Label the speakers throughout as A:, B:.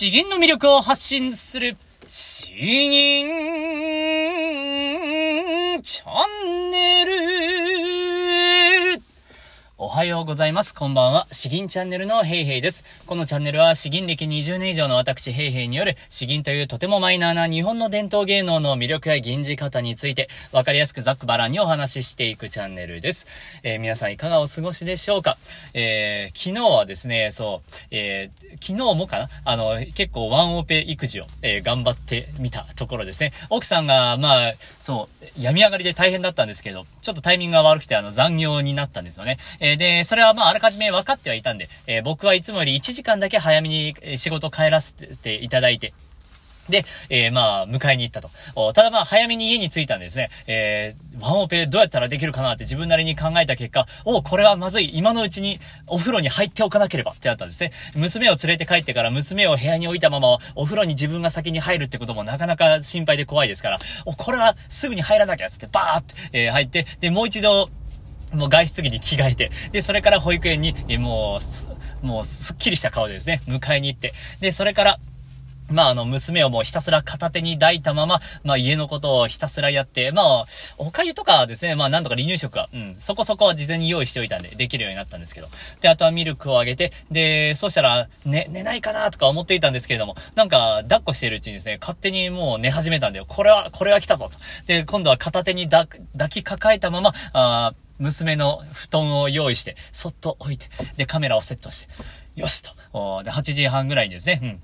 A: 詩吟の魅力を発信する、詩吟はようございます。こんばんは。詩吟チャンネルのヘイヘイです。このチャンネルは詩吟歴20年以上の私ヘイヘイによる詩吟というとてもマイナーな日本の伝統芸能の魅力や吟じ方についてわかりやすくざっくばらんにお話ししていくチャンネルです。えー、皆さんいかがお過ごしでしょうか？えー、昨日はですね、そう、えー、昨日もかな？あの、結構ワンオペ育児を、えー、頑張ってみたところですね。奥さんが、まあ、そう、病み上がりで大変だったんですけど、ちょっとタイミングが悪くてあの残業になったんですよね。えー、で、それはまああらかじめ分かってはいたんで、え、僕はいつもより1時間だけ早めに仕事帰らせていただいて、で、えー、まあ、迎えに行ったと。ただまあ、早めに家に着いたんですね、えー、ワンオペどうやったらできるかなって自分なりに考えた結果、おこれはまずい。今のうちにお風呂に入っておかなければってなったんですね。娘を連れて帰ってから娘を部屋に置いたままお風呂に自分が先に入るってこともなかなか心配で怖いですから、お、これはすぐに入らなきゃっつってバーって、えー、入って、で、もう一度、もう外出着に着替えて、で、それから保育園に、もう、もうすっきりした顔でですね、迎えに行って、で、それから、まあ、あの、娘をもうひたすら片手に抱いたまま、まあ、家のことをひたすらやって、まあ、おかゆとかですね、まあ、なんとか離乳食は、うん、そこそこは事前に用意しておいたんで、できるようになったんですけど。で、あとはミルクをあげて、で、そうしたら、ね、寝ないかなとか思っていたんですけれども、なんか、抱っこしているうちにですね、勝手にもう寝始めたんだよ。これは、これは来たぞと。で、今度は片手に抱きかかえたまま、あ娘の布団を用意して、そっと置いて、で、カメラをセットして、よしと。で、8時半ぐらいにですね、うん。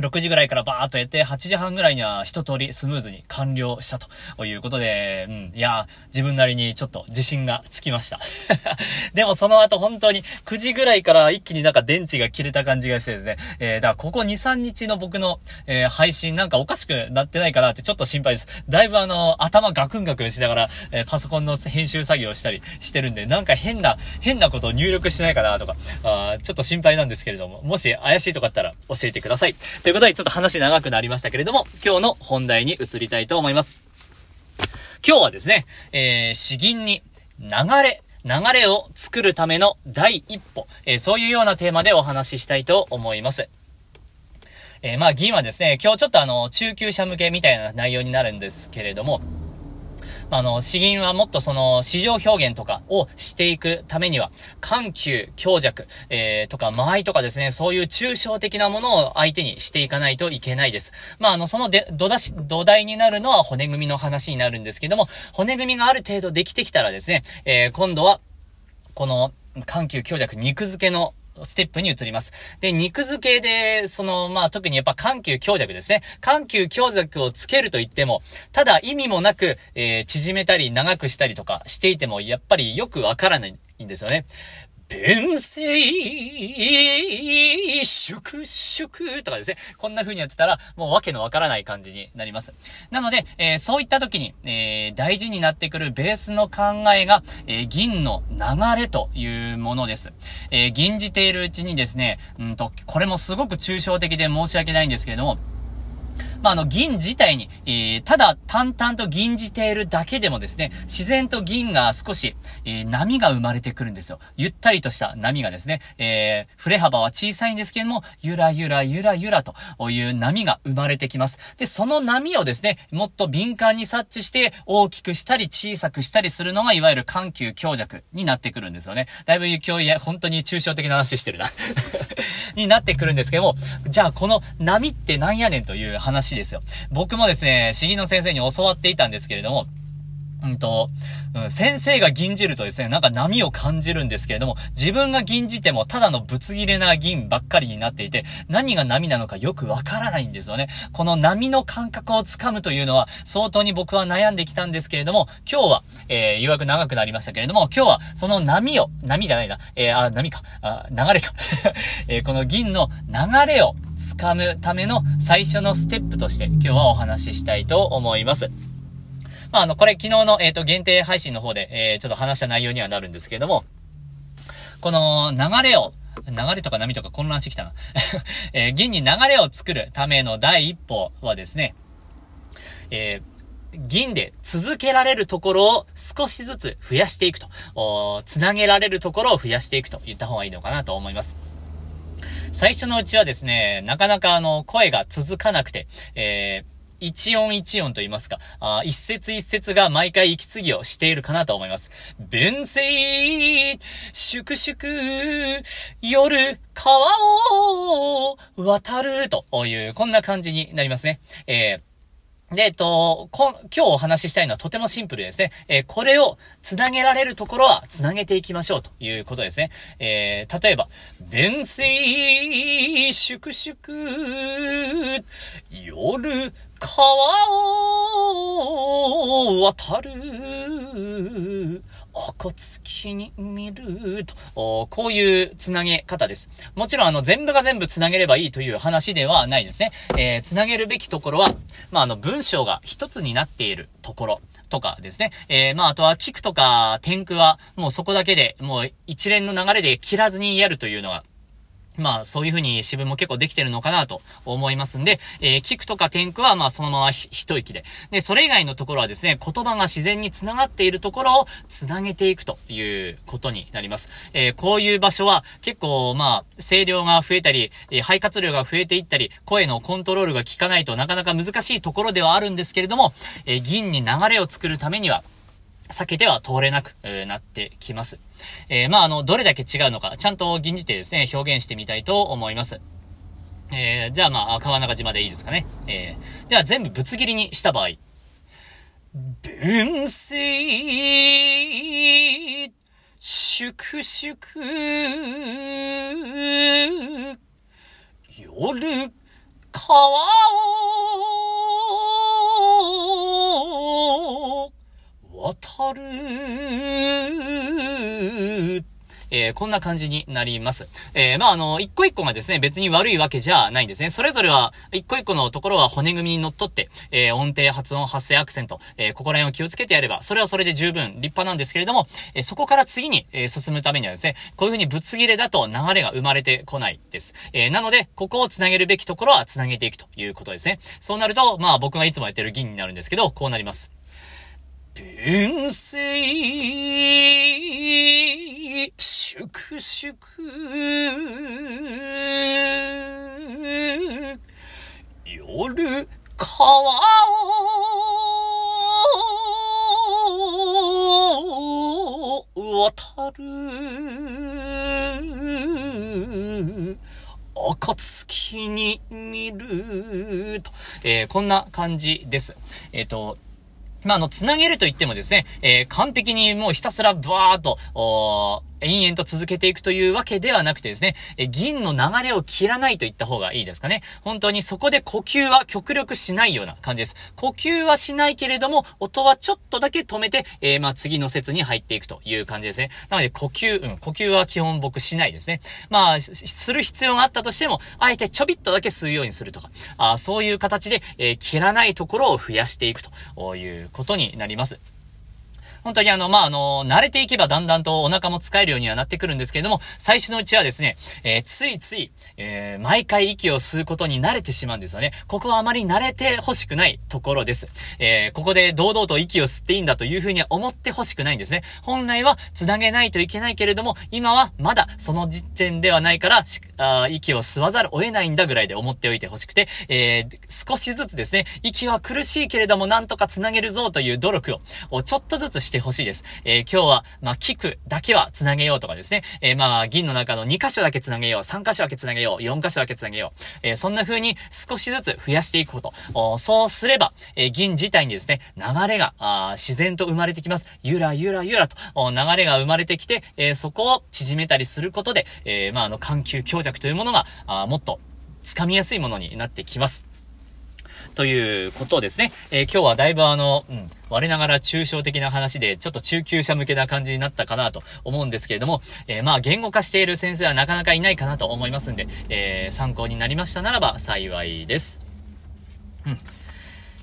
A: 6時ぐらいからバーっとやって、8時半ぐらいには一通りスムーズに完了したということで、うん、いや、自分なりにちょっと自信がつきました。でもその後本当に9時ぐらいから一気になんか電池が切れた感じがしてですね、えー、だからここ2、3日の僕の、えー、配信なんかおかしくなってないかなってちょっと心配です。だいぶあの、頭ガクンガクンしながら、えー、パソコンの編集作業をしたりしてるんで、なんか変な、変なことを入力してないかなとか、あちょっと心配なんですけれども、もし怪しいとかあったら教えてください。ということで、ちょっと話長くなりましたけれども、今日の本題に移りたいと思います。今日はですね、えー、詩吟に流れ、流れを作るための第一歩、えー、そういうようなテーマでお話ししたいと思います。えー、まあ、銀はですね、今日ちょっとあの、中級者向けみたいな内容になるんですけれども、あの、詩吟はもっとその、市場表現とかをしていくためには、緩急、強弱、えー、とか、間合いとかですね、そういう抽象的なものを相手にしていかないといけないです。まあ、あの、そので、土出し、土台になるのは骨組みの話になるんですけども、骨組みがある程度できてきたらですね、えー、今度は、この、緩急強弱肉付けのステップに移ります。で、肉付けで、その、まあ、特にやっぱ緩急強弱ですね。緩急強弱をつけると言っても、ただ意味もなく、えー、縮めたり長くしたりとかしていても、やっぱりよくわからないんですよね。弁声、粛々とかですね。こんな風にやってたら、もうわけのわからない感じになります。なので、えー、そういった時に、えー、大事になってくるベースの考えが、えー、銀の流れというものです。え銀じているうちにですね、うんと、これもすごく抽象的で申し訳ないんですけれども、まあ、あの、銀自体に、えー、ただ淡々と銀じているだけでもですね、自然と銀が少し、えー、波が生まれてくるんですよ。ゆったりとした波がですね、えー、振れ幅は小さいんですけども、ゆらゆらゆらゆらという波が生まれてきます。で、その波をですね、もっと敏感に察知して大きくしたり小さくしたりするのが、いわゆる緩急強弱になってくるんですよね。だいぶ今日、本当に抽象的な話してるな になってくるんですけども、じゃあこの波ってなんやねんという話しいですよ。僕もですね、市議の先生に教わっていたんですけれども、うんと、うん、先生が銀じるとですね、なんか波を感じるんですけれども、自分が銀じてもただのぶつ切れな銀ばっかりになっていて、何が波なのかよくわからないんですよね。この波の感覚をつかむというのは、相当に僕は悩んできたんですけれども、今日は、えー、予約長くなりましたけれども、今日はその波を、波じゃないな、えー、あ、波か、あ、流れか、えー、この銀の流れをつかむための最初のステップとして今日はお話ししたいと思います。まあ、あの、これ昨日の、えっ、ー、と、限定配信の方で、えー、ちょっと話した内容にはなるんですけれども、この流れを、流れとか波とか混乱してきたな。えー、銀に流れを作るための第一歩はですね、えー、銀で続けられるところを少しずつ増やしていくと、つなげられるところを増やしていくと言った方がいいのかなと思います。最初のうちはですね、なかなかあの、声が続かなくて、えー、一音一音と言いますか、あ一節一節が毎回息継ぎをしているかなと思います。文水、粛々、夜、川を渡るという、こんな感じになりますね。えーで、えっと、今日お話ししたいのはとてもシンプルですね。えー、これを繋げられるところは繋げていきましょうということですね。えー、例えば、弁水、粛々、夜、川を渡る。暁に見ると、こういうつなげ方です。もちろんあの全部が全部つなげればいいという話ではないですね。えー、つなげるべきところは、まあ、あの文章が一つになっているところ。とかですね。えー、まあ、あとは、キクとか、天空は、もうそこだけで、もう一連の流れで切らずにやるというのが、まあ、そういう風に自分も結構できてるのかなと思いますんで、えー、聞くとか天空はまあそのまま一息で。で、それ以外のところはですね、言葉が自然に繋がっているところを繋げていくということになります。えー、こういう場所は結構まあ、声量が増えたり、えー、肺活量が増えていったり、声のコントロールが効かないとなかなか難しいところではあるんですけれども、えー、銀に流れを作るためには、避けては通れなく、えー、なってきます。えー、まあ、あの、どれだけ違うのか、ちゃんと吟じてですね、表現してみたいと思います。えー、じゃあまあ、川中島でいいですかね。えー、では全部ぶつ切りにした場合。分水、粛々、夜、川を、えー、こんな感じになります。えー、まあ、あの、一個一個がですね、別に悪いわけじゃないんですね。それぞれは、一個一個のところは骨組みに乗っ取って、えー、音程、発音、発声、アクセント、えここら辺を気をつけてやれば、それはそれで十分立派なんですけれども、えそこから次に、え進むためにはですね、こういう風にぶつ切れだと流れが生まれてこないです。えなので、ここを繋げるべきところは繋げていくということですね。そうなると、まあ僕がいつもやってる銀になるんですけど、こうなります。天水、粛々、夜、川を渡る。暁に見る。と、えー、こんな感じです。えっ、ー、と、まあ、あの、つなげると言ってもですね、えー、完璧にもうひたすらブワーっと、延々と続けていくというわけではなくてですね、え銀の流れを切らないと言った方がいいですかね。本当にそこで呼吸は極力しないような感じです。呼吸はしないけれども、音はちょっとだけ止めて、えー、まあ次の説に入っていくという感じですね。なので呼吸、うん、呼吸は基本僕しないですね。まあ、する必要があったとしても、あえてちょびっとだけ吸うようにするとか、あそういう形で、えー、切らないところを増やしていくということになります。本当にあの、まあ、あの、慣れていけばだんだんとお腹も使えるようにはなってくるんですけれども、最初のうちはですね、えー、ついつい、えー、毎回息を吸うことに慣れてしまうんですよね。ここはあまり慣れて欲しくないところです。えー、ここで堂々と息を吸っていいんだというふうには思って欲しくないんですね。本来は繋げないといけないけれども、今はまだその時点ではないから、あ息を吸わざるを得ないんだぐらいで思っておいて欲しくて、えー、少しずつですね、息は苦しいけれどもなんとか繋げるぞという努力を、ちょっとずつしてほしいです。えー、今日は、まあ、聞くだけは繋げようとかですね、えー、まあ、銀の中の2箇所だけ繋げよう、3箇所だけ繋げよう、4箇所だけ繋げよう、えー、そんな風に少しずつ増やしていくこと。そうすれば、え、銀自体にですね、流れが、あ自然と生まれてきます。ゆらゆらゆらと、流れが生まれてきて、え、そこを縮めたりすることで、え、まあ、あの、緩急強弱というものが、あもっと掴みやすいものになってきます。ということですね。えー、今日はだいぶあの、うん、我ながら抽象的な話で、ちょっと中級者向けな感じになったかなと思うんですけれども、えー、まあ、言語化している先生はなかなかいないかなと思いますんで、えー、参考になりましたならば幸いです。うん。よ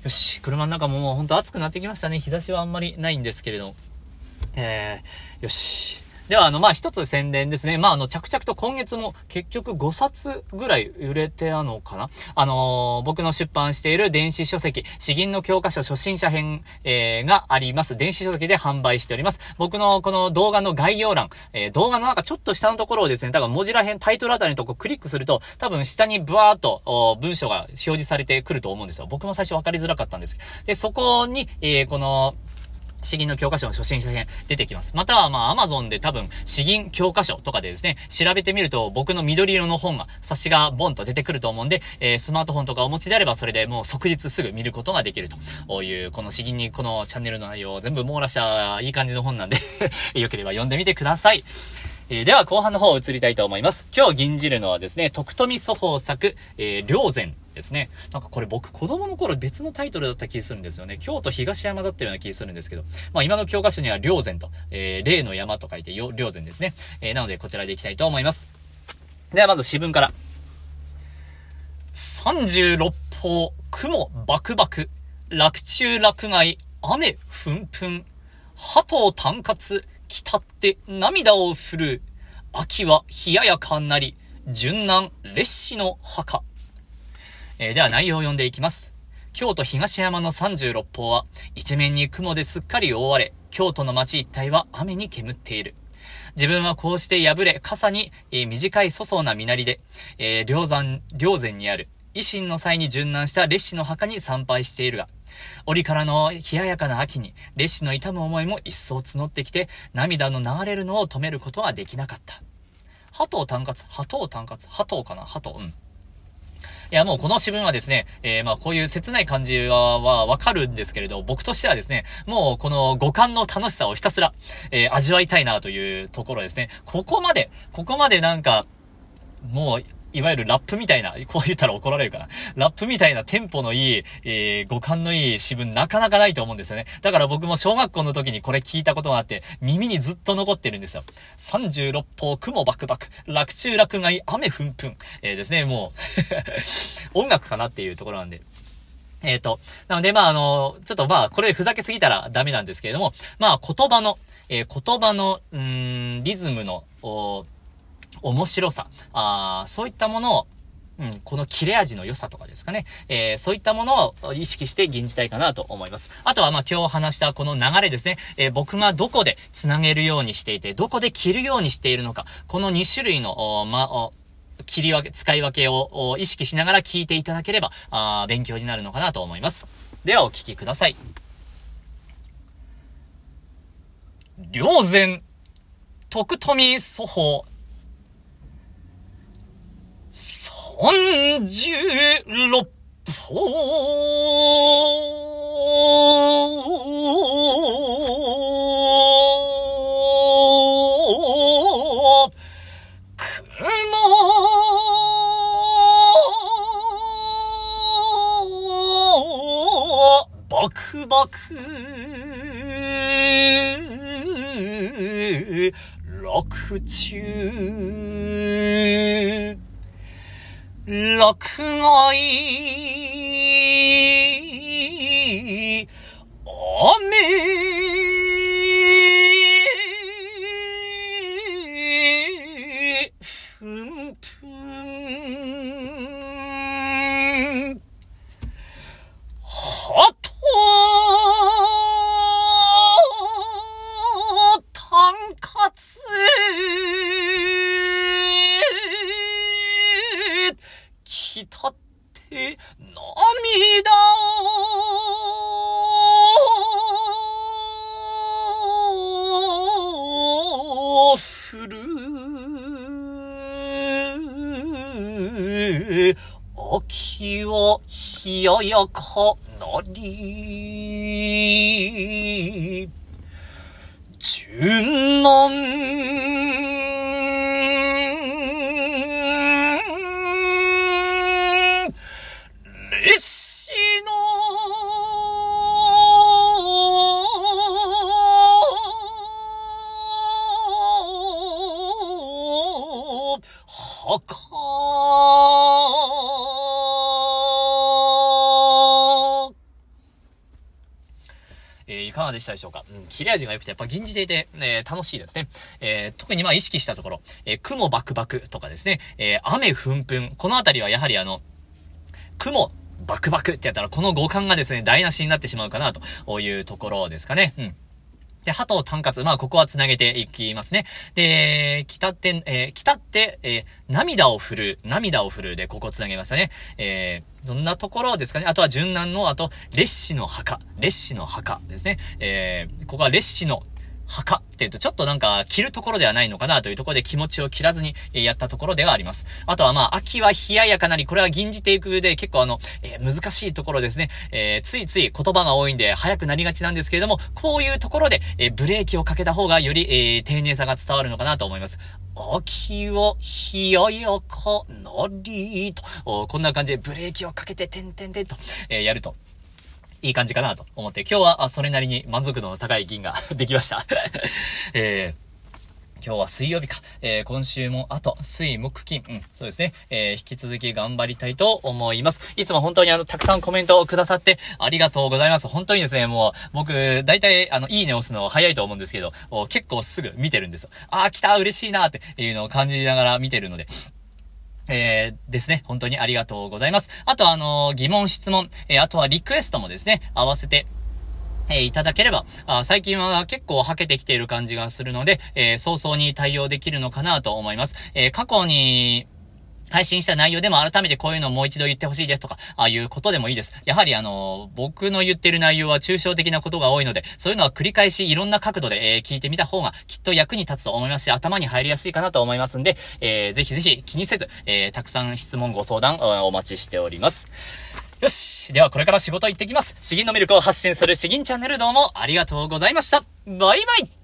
A: し、車の中ももうほんと暑くなってきましたね。日差しはあんまりないんですけれども。えー、よし。では、あの、まあ、一つ宣伝ですね。まあ、あの、着々と今月も結局5冊ぐらい売れてあのかなあのー、僕の出版している電子書籍、詩吟の教科書初心者編、えー、があります。電子書籍で販売しております。僕のこの動画の概要欄、えー、動画の中ちょっと下のところをですね、多分文字ら辺、タイトルあたりのとこクリックすると、多分下にブワーっと文章が表示されてくると思うんですよ。僕も最初分かりづらかったんです。で、そこに、えー、この、詩吟の教科書の初心者編出てきます。または、まあ、アマゾンで多分、詩吟教科書とかでですね、調べてみると、僕の緑色の本が、冊子がボンと出てくると思うんで、えー、スマートフォンとかお持ちであれば、それでもう即日すぐ見ることができるという、この詩吟にこのチャンネルの内容を全部網羅したいい感じの本なんでよければ読んでみてください。えー、では後半の方を移りたいと思います。今日吟じるのはですね、徳富祖法作、えー、良禅ですね。なんかこれ僕子供の頃別のタイトルだった気するんですよね。京都東山だったような気するんですけど。まあ今の教科書には良禅と、えー、霊の山と書いて良禅ですね。えー、なのでこちらでいきたいと思います。ではまず詩文から。36方、雲バクバク、落中落外、雨ふんふん、鳩を単活、来たって涙を振る。秋は冷ややかなり、順南烈士の墓。えー、では内容を読んでいきます。京都東山の36方は、一面に雲ですっかり覆われ、京都の街一帯は雨に煙っている。自分はこうして破れ、傘に、えー、短い粗相な身なりで、えー、梁山、梁山にある、維新の際に殉難した烈士の墓に参拝しているが、折からの冷ややかな秋に、烈士の痛む思いも一層募ってきて、涙の流れるのを止めることはできなかった。鳩を単活、鳩を単活、鳩かな鳩、うん。いや、もうこの詩文はですね、えー、まあこういう切ない感じは、はわかるんですけれど、僕としてはですね、もうこの五感の楽しさをひたすら、えー、味わいたいなというところですね。ここまで、ここまでなんか、もう、いわゆるラップみたいな、こう言ったら怒られるかな。ラップみたいなテンポのいい、えー、五感のいい詩文なかなかないと思うんですよね。だから僕も小学校の時にこれ聞いたことがあって、耳にずっと残ってるんですよ。36方、雲バクバク、落中落外、雨ふんふん。えー、ですね、もう 音楽かなっていうところなんで。えっ、ー、と、なので、まあ、あの、ちょっとまあ、これふざけすぎたらダメなんですけれども、まあ、言葉の、えー、言葉の、うん、リズムの、お面白さ、あそういったものを、うん、この切れ味の良さとかですかね。えー、そういったものを意識して吟じたいかなと思います。あとは、ま、今日話したこの流れですね。えー、僕がどこで繋げるようにしていて、どこで切るようにしているのか。この2種類の、ま、切り分け、使い分けを意識しながら聞いていただければ、あ勉強になるのかなと思います。では、お聞きください。良然、徳富祖法、三十六。歩雲。バクバク。落中。落外、雨、ややかなり、順南えーいかがでしたでしょうか？うん、切れ味が良くてやっぱ銀字でいて、え楽しいですね。え特にまあ意識したところ、え雲バクバクとかですね、え雨ふんふん。このあたりはやはりあの、雲、バクバクってやったら、この五感がですね、台無しになってしまうかな、というところですかね。うん。で、鳩を単活。まあ、ここは繋げていきますね。で、北って、えー、北って、えー、涙を振る、涙を振るで、ここ繋げましたね。えー、そんなところですかね。あとは順南の、あと、列子の墓。列子の墓ですね。えー、ここは列子の墓って言うとちょっとなんか着るところではないのかなというところで気持ちを切らずにやったところではあります。あとはまあ秋は冷ややかなりこれは銀じていくで結構あの、えー、難しいところですね。えー、ついつい言葉が多いんで早くなりがちなんですけれども、こういうところで、えー、ブレーキをかけた方がより、え丁寧さが伝わるのかなと思います。秋は冷ややかなりと、こんな感じでブレーキをかけててんてんてんと、えやるといい感じかなと思って、今日はそれなりに満足度の高い銀が できました えー今日は水曜日か。えー、今週もあと、水、木、金。うん、そうですね。えー、引き続き頑張りたいと思います。いつも本当にあの、たくさんコメントをくださってありがとうございます。本当にですね、もう、僕、大体、あの、いいね押すの早いと思うんですけど、結構すぐ見てるんです。あー、来た嬉しいなっていうのを感じながら見てるので、えー、ですね。本当にありがとうございます。あとあのー、疑問、質問、えー、あとはリクエストもですね、合わせて、えー、いただければ、あ最近は結構はけてきている感じがするので、えー、早々に対応できるのかなと思います。えー、過去に、配信した内容でも改めてこういうのをもう一度言ってほしいですとか、ああいうことでもいいです。やはりあの、僕の言ってる内容は抽象的なことが多いので、そういうのは繰り返しいろんな角度で、えー、聞いてみた方がきっと役に立つと思いますし、頭に入りやすいかなと思いますんで、えー、ぜひぜひ気にせず、えー、たくさん質問ご相談お待ちしております。よし。ではこれから仕事行ってきます。詩吟のミルクを発信する詩吟チャンネルどうもありがとうございました。バイバイ